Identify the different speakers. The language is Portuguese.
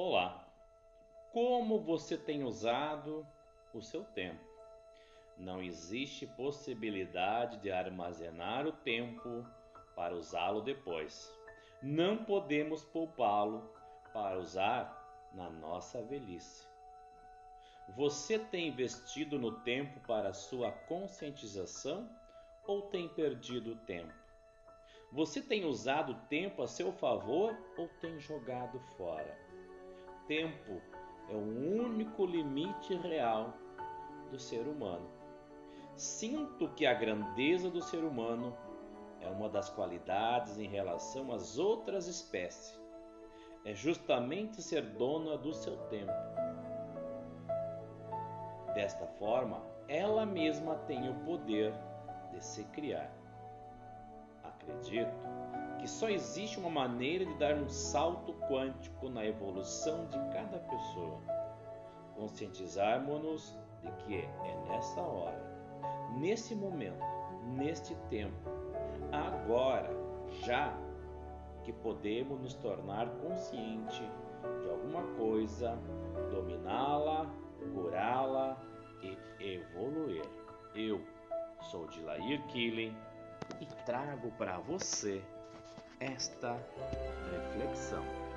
Speaker 1: Olá! Como você tem usado o seu tempo? Não existe possibilidade de armazenar o tempo para usá-lo depois. Não podemos poupá-lo para usar na nossa velhice. Você tem investido no tempo para sua conscientização ou tem perdido o tempo? Você tem usado o tempo a seu favor ou tem jogado fora? Tempo é o único limite real do ser humano. Sinto que a grandeza do ser humano é uma das qualidades em relação às outras espécies. É justamente ser dona do seu tempo. Desta forma, ela mesma tem o poder de se criar. Acredito que só existe uma maneira de dar um salto quântico na evolução de cada pessoa. Conscientizarmos-nos de que é nessa hora, nesse momento, neste tempo, agora, já, que podemos nos tornar consciente de alguma coisa, dominá-la, curá-la e evoluir. Eu sou Dilair Killing e trago para você esta reflexão.